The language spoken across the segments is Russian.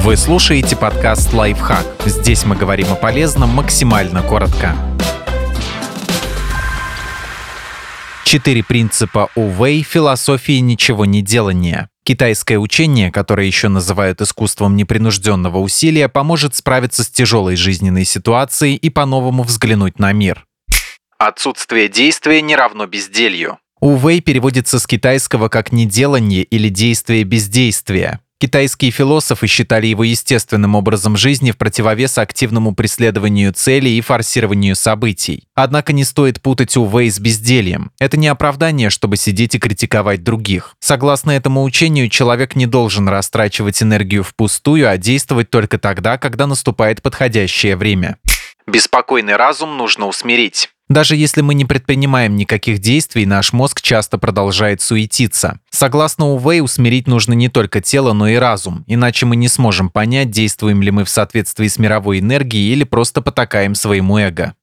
Вы слушаете подкаст «Лайфхак». Здесь мы говорим о полезном максимально коротко. Четыре принципа Увей философии ничего не делания. Китайское учение, которое еще называют искусством непринужденного усилия, поможет справиться с тяжелой жизненной ситуацией и по-новому взглянуть на мир. Отсутствие действия не равно безделью. Увей переводится с китайского как «неделание» или «действие бездействия». Китайские философы считали его естественным образом жизни в противовес активному преследованию целей и форсированию событий. Однако не стоит путать Увей с бездельем. Это не оправдание, чтобы сидеть и критиковать других. Согласно этому учению, человек не должен растрачивать энергию впустую, а действовать только тогда, когда наступает подходящее время. Беспокойный разум нужно усмирить. Даже если мы не предпринимаем никаких действий, наш мозг часто продолжает суетиться. Согласно Увей, усмирить нужно не только тело, но и разум, иначе мы не сможем понять, действуем ли мы в соответствии с мировой энергией или просто потакаем своему эго.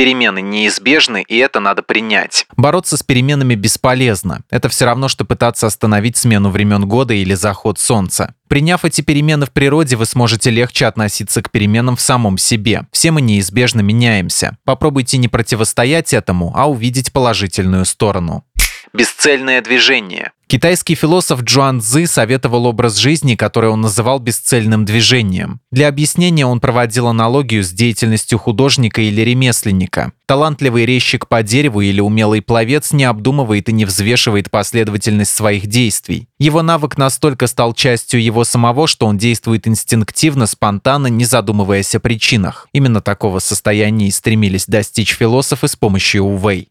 Перемены неизбежны, и это надо принять. Бороться с переменами бесполезно. Это все равно, что пытаться остановить смену времен года или заход солнца. Приняв эти перемены в природе, вы сможете легче относиться к переменам в самом себе. Все мы неизбежно меняемся. Попробуйте не противостоять этому, а увидеть положительную сторону. Бесцельное движение. Китайский философ Джуан Цзы советовал образ жизни, который он называл бесцельным движением. Для объяснения он проводил аналогию с деятельностью художника или ремесленника. Талантливый резчик по дереву или умелый пловец не обдумывает и не взвешивает последовательность своих действий. Его навык настолько стал частью его самого, что он действует инстинктивно, спонтанно, не задумываясь о причинах. Именно такого состояния и стремились достичь философы с помощью Увей.